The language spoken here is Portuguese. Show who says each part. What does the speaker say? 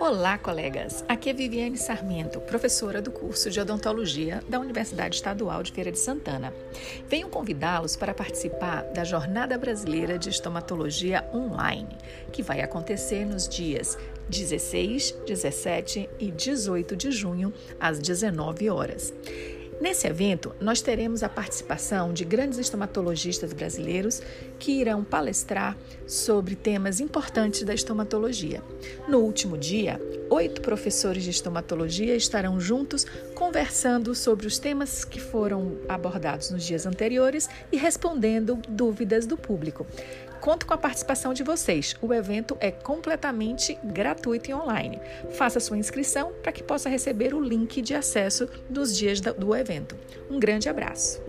Speaker 1: Olá, colegas! Aqui é Viviane Sarmento, professora do curso de odontologia da Universidade Estadual de Feira de Santana. Venho convidá-los para participar da Jornada Brasileira de Estomatologia Online, que vai acontecer nos dias 16, 17 e 18 de junho, às 19 horas. Nesse evento, nós teremos a participação de grandes estomatologistas brasileiros que irão palestrar sobre temas importantes da estomatologia. No último dia, oito professores de estomatologia estarão juntos conversando sobre os temas que foram abordados nos dias anteriores e respondendo dúvidas do público. Conto com a participação de vocês. O evento é completamente gratuito e online. Faça sua inscrição para que possa receber o link de acesso nos dias do evento. Um grande abraço!